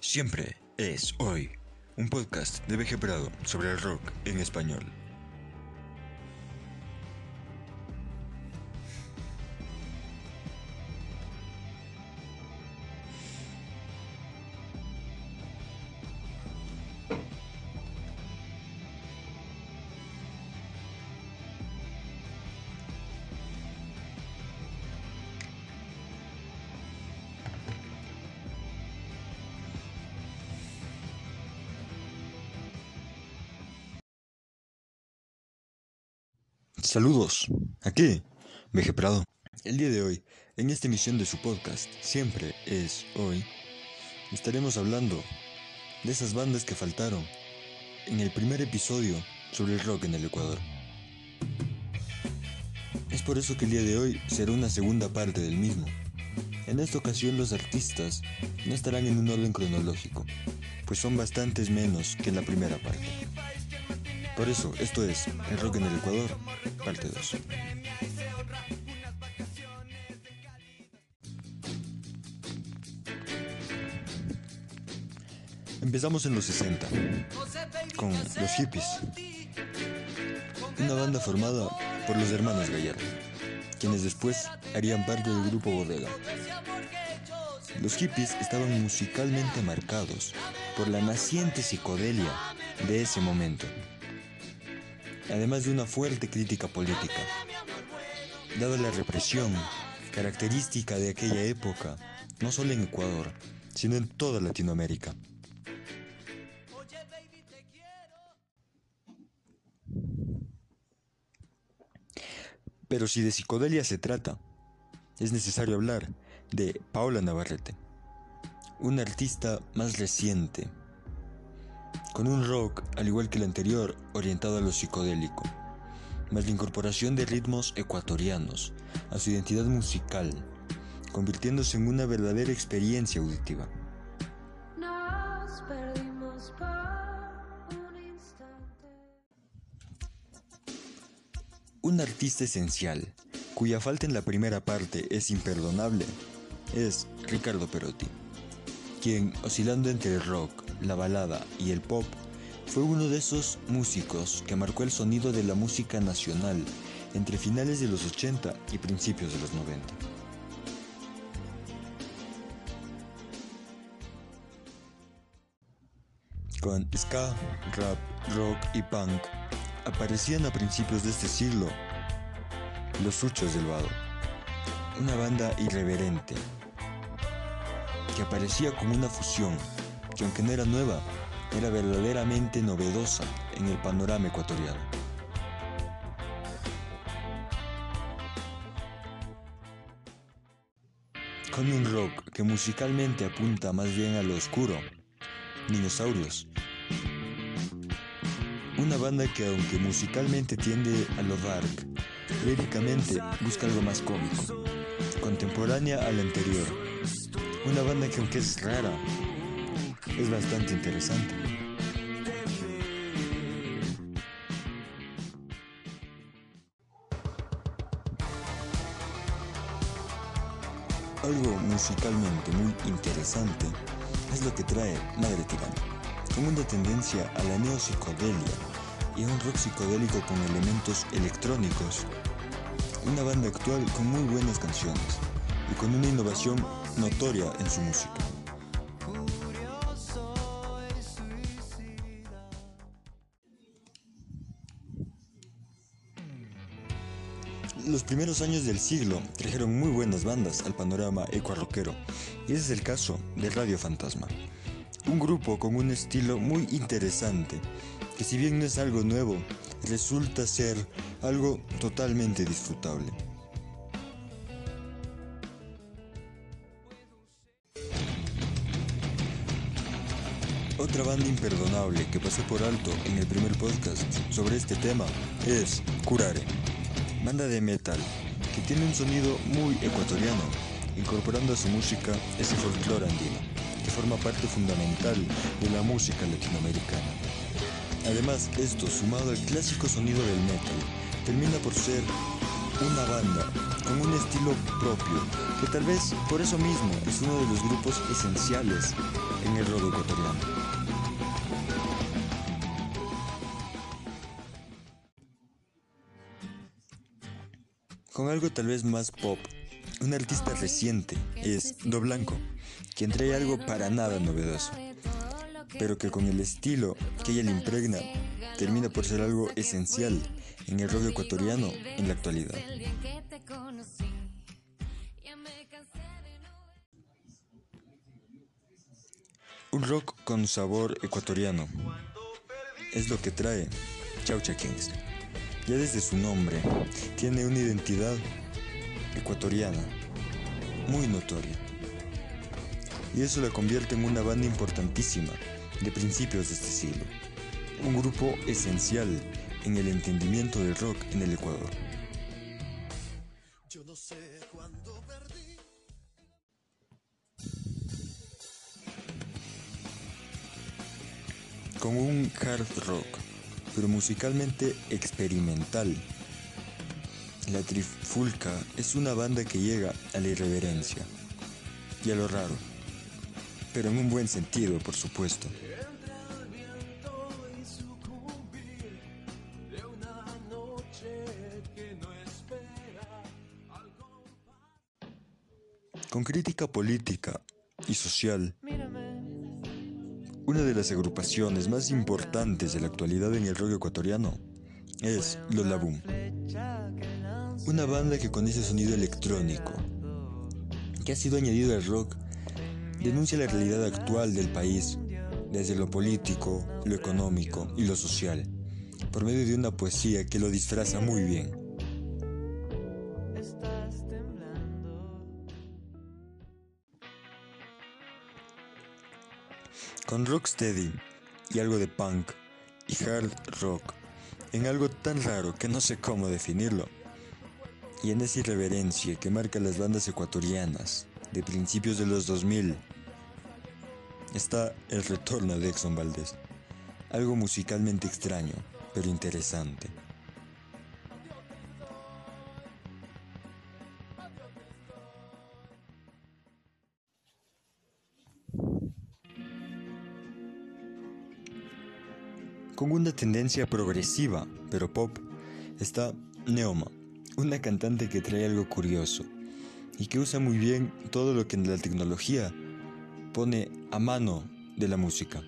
Siempre es hoy, un podcast de VG Prado sobre el rock en español. Saludos, aquí, VG Prado. El día de hoy, en esta emisión de su podcast, Siempre es hoy, estaremos hablando de esas bandas que faltaron en el primer episodio sobre el rock en el Ecuador. Es por eso que el día de hoy será una segunda parte del mismo. En esta ocasión los artistas no estarán en un orden cronológico, pues son bastantes menos que en la primera parte. Por eso, esto es El Rock en el Ecuador, parte 2. Empezamos en los 60, con Los Hippies, una banda formada por los hermanos Gallardo, quienes después harían parte del grupo Bodega. Los hippies estaban musicalmente marcados por la naciente psicodelia de ese momento además de una fuerte crítica política. Dada la represión, característica de aquella época, no solo en Ecuador, sino en toda Latinoamérica. Pero si de psicodelia se trata, es necesario hablar de Paola Navarrete, una artista más reciente, con un rock, al igual que el anterior, orientado a lo psicodélico, más la incorporación de ritmos ecuatorianos a su identidad musical, convirtiéndose en una verdadera experiencia auditiva. Un artista esencial, cuya falta en la primera parte es imperdonable, es Ricardo Perotti, quien, oscilando entre el rock, la balada y el pop, fue uno de esos músicos que marcó el sonido de la música nacional entre finales de los 80 y principios de los 90. Con ska, rap, rock y punk aparecían a principios de este siglo los Suchos del Vado, una banda irreverente que aparecía como una fusión que aunque no era nueva, era verdaderamente novedosa en el panorama ecuatoriano. Con un rock que musicalmente apunta más bien a lo oscuro, Dinosaurios. Una banda que aunque musicalmente tiende a lo dark, líricamente busca algo más cómico, contemporánea a anterior. Una banda que aunque es rara, es bastante interesante. Algo musicalmente muy interesante es lo que trae Madre Tirana, con una tendencia a la neopsicodelia y a un rock psicodélico con elementos electrónicos. Una banda actual con muy buenas canciones y con una innovación notoria en su música. Los primeros años del siglo trajeron muy buenas bandas al panorama ecuarroquero, y ese es el caso de Radio Fantasma. Un grupo con un estilo muy interesante, que si bien no es algo nuevo, resulta ser algo totalmente disfrutable. Otra banda imperdonable que pasé por alto en el primer podcast sobre este tema es Curare banda de metal que tiene un sonido muy ecuatoriano, incorporando a su música ese folclore andino, que forma parte fundamental de la música latinoamericana. Además, esto sumado al clásico sonido del metal, termina por ser una banda con un estilo propio, que tal vez por eso mismo es uno de los grupos esenciales en el rock ecuatoriano. Con algo tal vez más pop, un artista reciente es Do Blanco, quien trae algo para nada novedoso, pero que con el estilo que ella le impregna termina por ser algo esencial en el rock ecuatoriano en la actualidad. Un rock con sabor ecuatoriano es lo que trae Chaucha Kings. Ya desde su nombre tiene una identidad ecuatoriana muy notoria. Y eso la convierte en una banda importantísima de principios de este siglo. Un grupo esencial en el entendimiento del rock en el Ecuador. Yo no sé cuándo perdí. Con un hard rock, pero musicalmente experimental. La Trifulca es una banda que llega a la irreverencia y a lo raro, pero en un buen sentido, por supuesto. con crítica política y social. Una de las agrupaciones más importantes de la actualidad en el rock ecuatoriano es Los Boom. Una banda que con ese sonido electrónico, que ha sido añadido al rock, denuncia la realidad actual del país desde lo político, lo económico y lo social, por medio de una poesía que lo disfraza muy bien. Con rocksteady y algo de punk y hard rock en algo tan raro que no sé cómo definirlo. Y en esa irreverencia que marca las bandas ecuatorianas de principios de los 2000 está el retorno de Exxon Valdez. Algo musicalmente extraño, pero interesante. Una tendencia progresiva, pero pop, está Neoma, una cantante que trae algo curioso y que usa muy bien todo lo que la tecnología pone a mano de la música,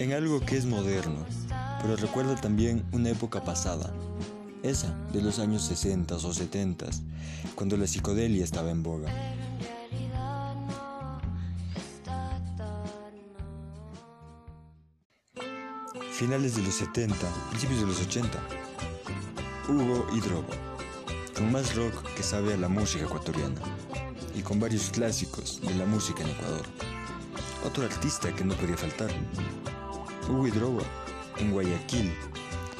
en algo que es moderno, pero recuerda también una época pasada, esa de los años 60 o 70, cuando la psicodelia estaba en boga. Finales de los 70, principios de los 80. Hugo Hidrobo, con más rock que sabe a la música ecuatoriana y con varios clásicos de la música en Ecuador. Otro artista que no podía faltar. Hugo Hidrobo, en Guayaquil,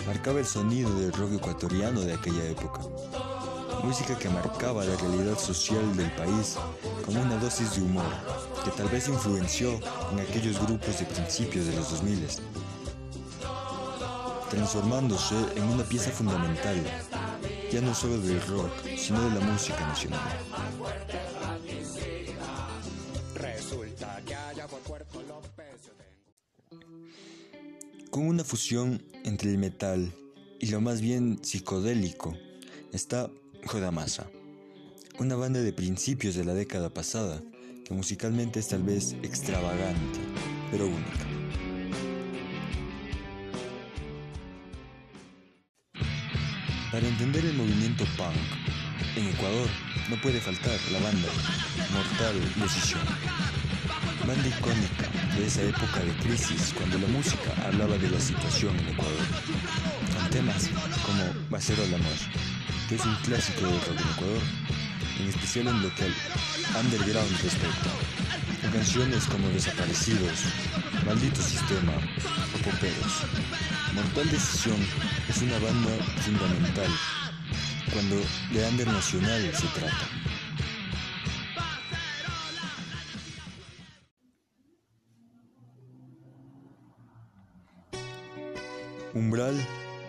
marcaba el sonido del rock ecuatoriano de aquella época. Música que marcaba la realidad social del país con una dosis de humor que tal vez influenció en aquellos grupos de principios de los 2000 transformándose en una pieza fundamental, ya no solo del rock, sino de la música nacional. Con una fusión entre el metal y lo más bien psicodélico está Jodamasa, una banda de principios de la década pasada que musicalmente es tal vez extravagante, pero única. Para entender el movimiento punk en Ecuador no puede faltar la banda Mortal Decisión, banda icónica de esa época de crisis cuando la música hablaba de la situación en Ecuador, con temas como Bacero al Amor, que es un clásico de rock en Ecuador, en especial en lo que al underground respecta, con canciones como Desaparecidos, Maldito Sistema Poperos. Mortal Decisión es una banda fundamental cuando de under nacional se trata. Umbral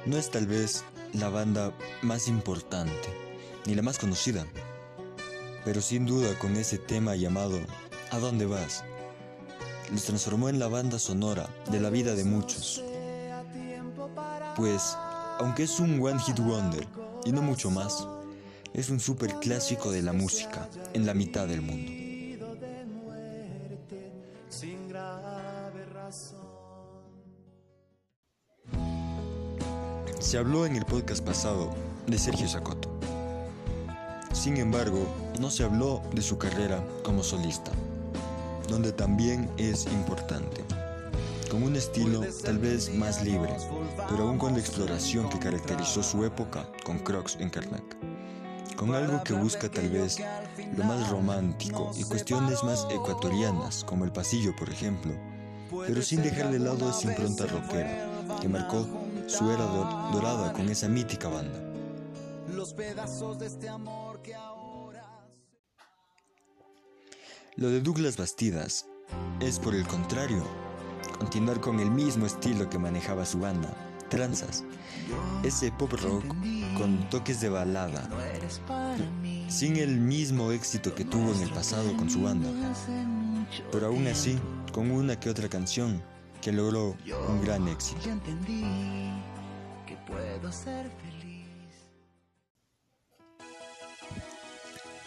no es tal vez la banda más importante ni la más conocida, pero sin duda con ese tema llamado ¿A dónde vas? Los transformó en la banda sonora de la vida de muchos. Pues, aunque es un One Hit Wonder y no mucho más, es un super clásico de la música en la mitad del mundo. Se habló en el podcast pasado de Sergio Sacoto. Sin embargo, no se habló de su carrera como solista, donde también es importante, con un estilo tal vez más libre, pero aún con la exploración que caracterizó su época con Crocs en Karnak, con algo que busca tal vez lo más romántico y cuestiones más ecuatorianas, como el pasillo por ejemplo, pero sin dejar de lado esa impronta rockera que marcó su era dorada con esa mítica banda. Los pedazos de este amor Lo de Douglas Bastidas es, por el contrario, continuar con el mismo estilo que manejaba su banda, Tranzas, ese pop rock con toques de balada, sin el mismo éxito que tuvo en el pasado con su banda, pero aún así con una que otra canción que logró un gran éxito.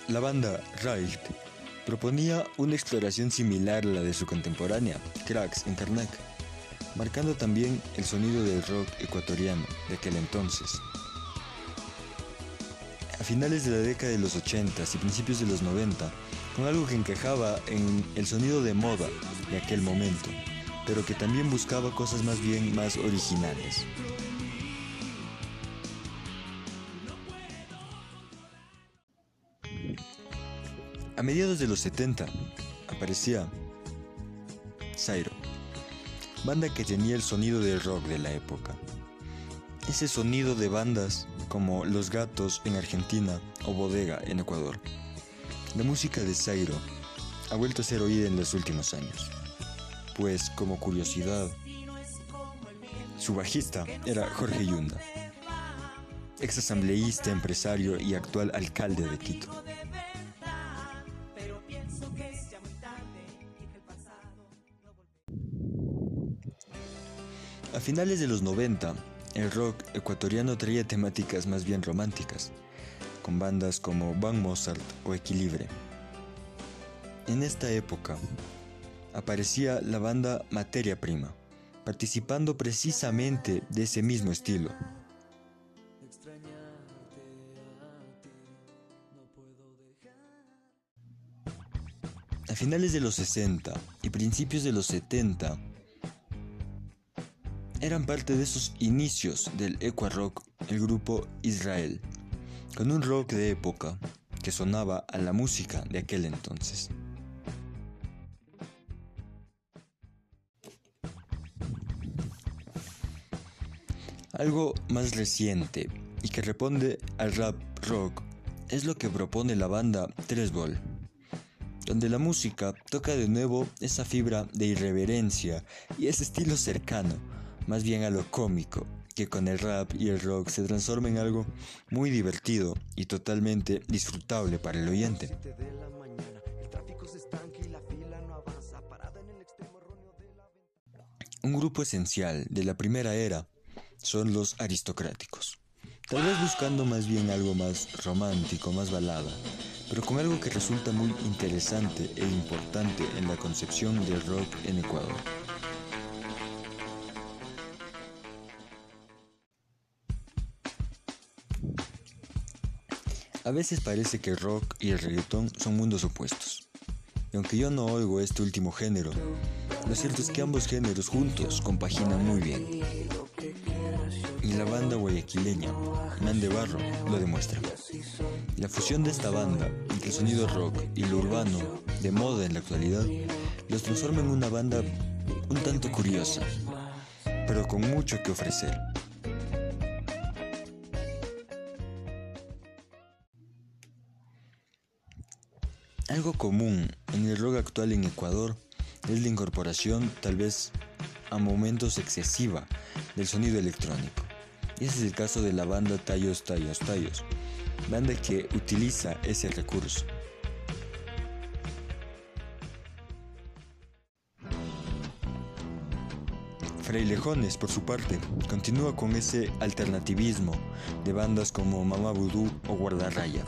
La banda Riot proponía una exploración similar a la de su contemporánea, Cracks en Karnak, marcando también el sonido del rock ecuatoriano de aquel entonces. A finales de la década de los 80 y principios de los 90, con algo que encajaba en el sonido de moda de aquel momento, pero que también buscaba cosas más bien más originales. A mediados de los 70 aparecía Zairo, banda que tenía el sonido del rock de la época. Ese sonido de bandas como Los Gatos en Argentina o Bodega en Ecuador. La música de Zairo ha vuelto a ser oída en los últimos años pues como curiosidad, su bajista era Jorge Yunda, ex asambleísta, empresario y actual alcalde de Quito. Finales de los 90, el rock ecuatoriano traía temáticas más bien románticas, con bandas como Van Mozart o Equilibre. En esta época, aparecía la banda Materia Prima, participando precisamente de ese mismo estilo. A finales de los 60 y principios de los 70, eran parte de esos inicios del Equa Rock el grupo Israel, con un rock de época que sonaba a la música de aquel entonces. Algo más reciente y que responde al rap rock es lo que propone la banda 3 Ball, donde la música toca de nuevo esa fibra de irreverencia y ese estilo cercano, más bien a lo cómico, que con el rap y el rock se transforma en algo muy divertido y totalmente disfrutable para el oyente. Un grupo esencial de la primera era son los aristocráticos. Tal vez buscando más bien algo más romántico, más balada, pero con algo que resulta muy interesante e importante en la concepción del rock en Ecuador. A veces parece que el rock y el reggaetón son mundos opuestos. Y aunque yo no oigo este último género, lo cierto es que ambos géneros juntos compaginan muy bien y la banda guayaquileña, Man de Barro, lo demuestra. La fusión de esta banda entre el sonido rock y lo urbano, de moda en la actualidad, los transforma en una banda un tanto curiosa, pero con mucho que ofrecer. Algo común en el rock actual en Ecuador es la incorporación, tal vez a momentos excesiva, del sonido electrónico. Y ese es el caso de la banda Tallos Tallos Tallos, banda que utiliza ese recurso. Frailejones, por su parte, continúa con ese alternativismo de bandas como Mama Voodoo o Guardarraya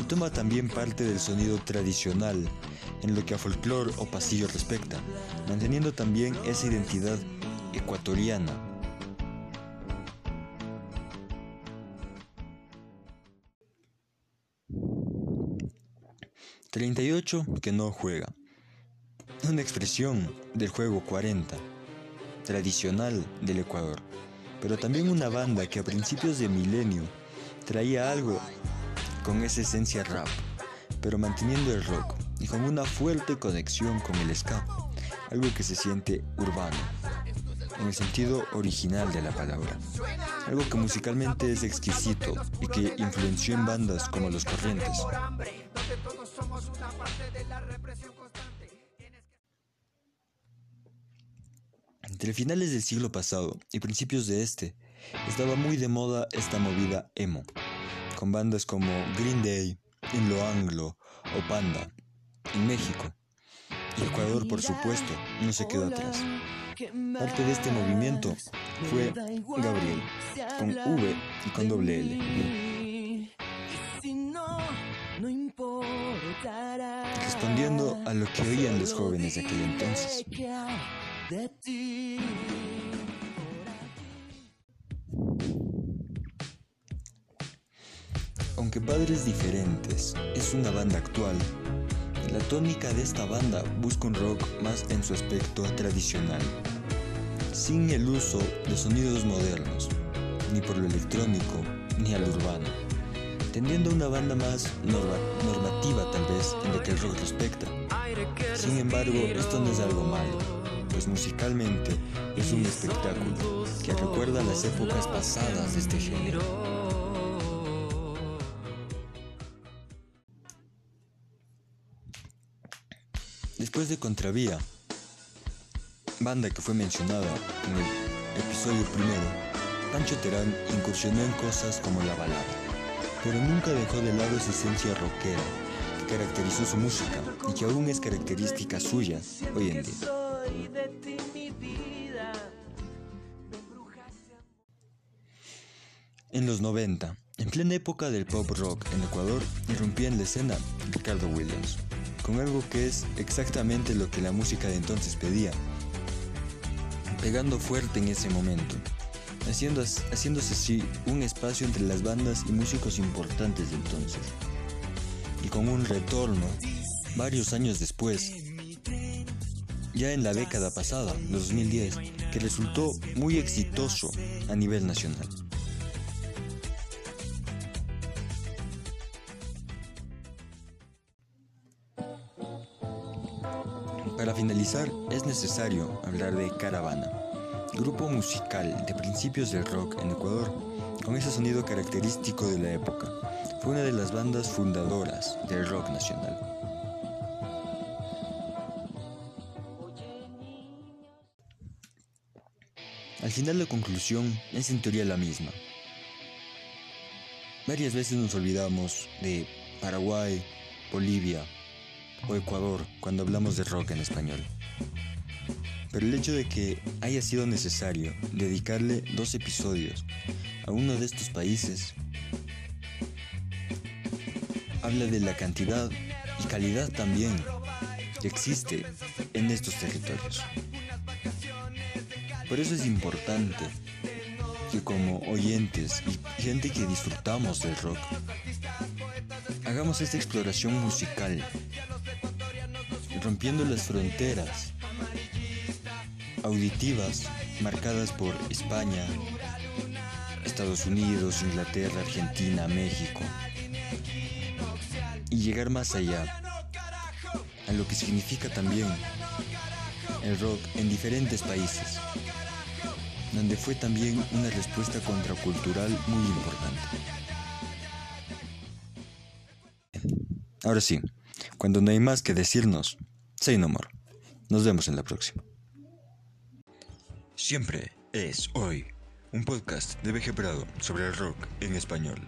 y toma también parte del sonido tradicional en lo que a folclore o pasillo respecta, manteniendo también esa identidad ecuatoriana. ...38 que no juega... ...una expresión del juego 40 tradicional del Ecuador, pero también una banda que a principios de milenio traía algo con esa esencia rap, pero manteniendo el rock y con una fuerte conexión con el ska, algo que se siente urbano, en el sentido original de la palabra, algo que musicalmente es exquisito y que influenció en bandas como Los Corrientes. Entre finales del siglo pasado y principios de este, estaba muy de moda esta movida emo, con bandas como Green Day, In Lo Anglo o Panda, en México. Y Ecuador, por supuesto, no se quedó atrás. Parte de este movimiento fue Gabriel, con V y con doble L. Respondiendo a lo que oían los jóvenes de aquel entonces. Aunque Padres Diferentes es una banda actual, la tónica de esta banda busca un rock más en su aspecto tradicional, sin el uso de sonidos modernos, ni por lo electrónico ni al urbano, tendiendo a una banda más normativa tal vez en lo que el rock respecta. Sin embargo, esto no es algo malo pues musicalmente es un espectáculo que recuerda las épocas pasadas de este género. Después de Contravía, banda que fue mencionada en el episodio primero, Pancho Terán incursionó en cosas como la balada, pero nunca dejó de lado esa esencia rockera que caracterizó su música y que aún es característica suya hoy en día. En los 90, en plena época del pop rock en Ecuador, irrumpía en la escena Ricardo Williams, con algo que es exactamente lo que la música de entonces pedía, pegando fuerte en ese momento, haciendo, haciéndose así un espacio entre las bandas y músicos importantes de entonces. Y con un retorno, varios años después, ya en la década pasada, 2010, que resultó muy exitoso a nivel nacional. Para finalizar, es necesario hablar de Caravana, grupo musical de principios del rock en Ecuador, con ese sonido característico de la época. Fue una de las bandas fundadoras del rock nacional. Al final la conclusión es en teoría la misma. Varias veces nos olvidamos de Paraguay, Bolivia, o Ecuador cuando hablamos de rock en español. Pero el hecho de que haya sido necesario dedicarle dos episodios a uno de estos países habla de la cantidad y calidad también que existe en estos territorios. Por eso es importante que como oyentes y gente que disfrutamos del rock, hagamos esta exploración musical rompiendo las fronteras auditivas marcadas por España, Estados Unidos, Inglaterra, Argentina, México, y llegar más allá, a lo que significa también el rock en diferentes países, donde fue también una respuesta contracultural muy importante. Ahora sí, cuando no hay más que decirnos, Say no more. Nos vemos en la próxima. Siempre es hoy. Un podcast de VG Prado sobre el rock en español.